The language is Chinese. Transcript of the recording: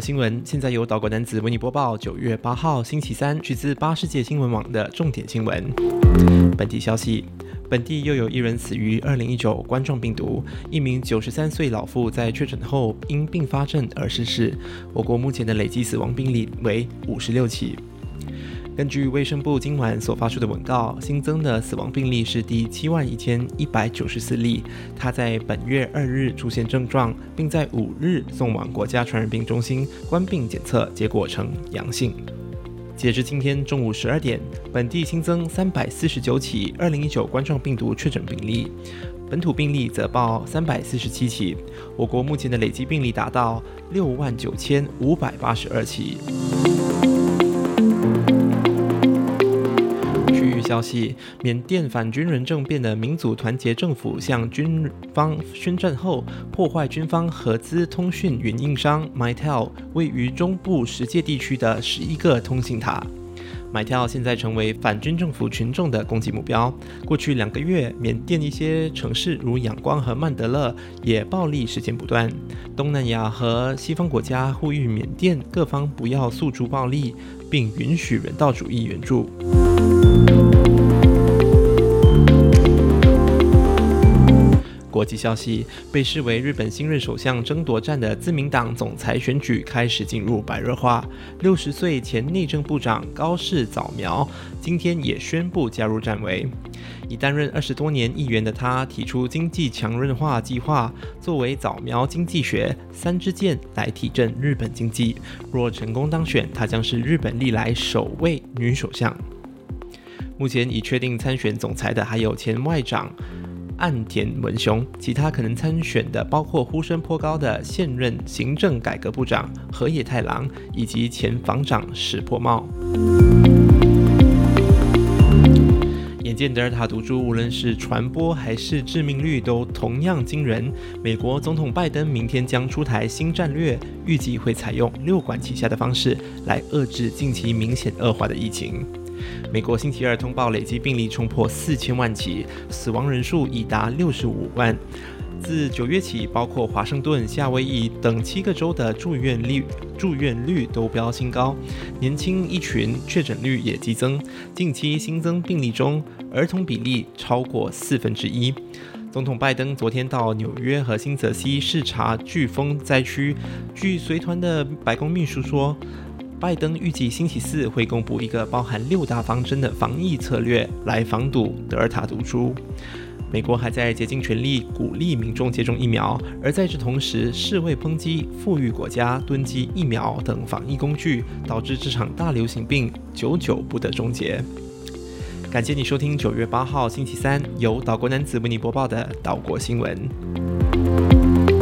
新闻现在由岛国男子为你播报九月八号星期三，取自八世界新闻网的重点新闻。本地消息：本地又有一人死于二零一九冠状病毒，一名九十三岁老妇在确诊后因并发症而逝世。我国目前的累计死亡病例为五十六起。根据卫生部今晚所发出的文告，新增的死亡病例是第七万一千一百九十四例。他在本月二日出现症状，并在五日送往国家传染病中心关病检测，结果呈阳性。截至今天中午十二点，本地新增三百四十九起二零一九冠状病毒确诊病例，本土病例则报三百四十七起。我国目前的累计病例达到六万九千五百八十二起。消息：缅甸反军人政变的民族团结政府向军方宣战后，破坏军方合资通讯云运商 Mytel 位于中部十界地区的十一个通信塔。Mytel 现在成为反军政府群众的攻击目标。过去两个月，缅甸一些城市如仰光和曼德勒也暴力事件不断。东南亚和西方国家呼吁缅甸各方不要诉诸暴力，并允许人道主义援助。国际消息：被视为日本新任首相争夺战的自民党总裁选举开始进入白热化。六十岁前内政部长高市早苗今天也宣布加入战围。已担任二十多年议员的他提出经济强韧化计划，作为早苗经济学三支箭来提振日本经济。若成功当选，她将是日本历来首位女首相。目前已确定参选总裁的还有前外长。岸田文雄，其他可能参选的包括呼声颇高的现任行政改革部长河野太郎以及前防长石破茂。眼见德尔塔毒株无论是传播还是致命率都同样惊人，美国总统拜登明天将出台新战略，预计会采用六管齐下的方式来遏制近期明显恶化的疫情。美国星期二通报累计病例冲破四千万起，死亡人数已达六十五万。自九月起，包括华盛顿、夏威夷等七个州的住院率住院率都飙新高，年轻一群确诊率也激增。近期新增病例中，儿童比例超过四分之一。总统拜登昨天到纽约和新泽西视察飓风灾区，据随团的白宫秘书说。拜登预计星期四会公布一个包含六大方针的防疫策略，来防堵德尔塔毒株。美国还在竭尽全力鼓励民众接种疫苗，而在这同时，世卫抨击富裕国家囤积疫苗等防疫工具，导致这场大流行病久久不得终结。感谢你收听九月八号星期三由岛国男子为你播报的岛国新闻。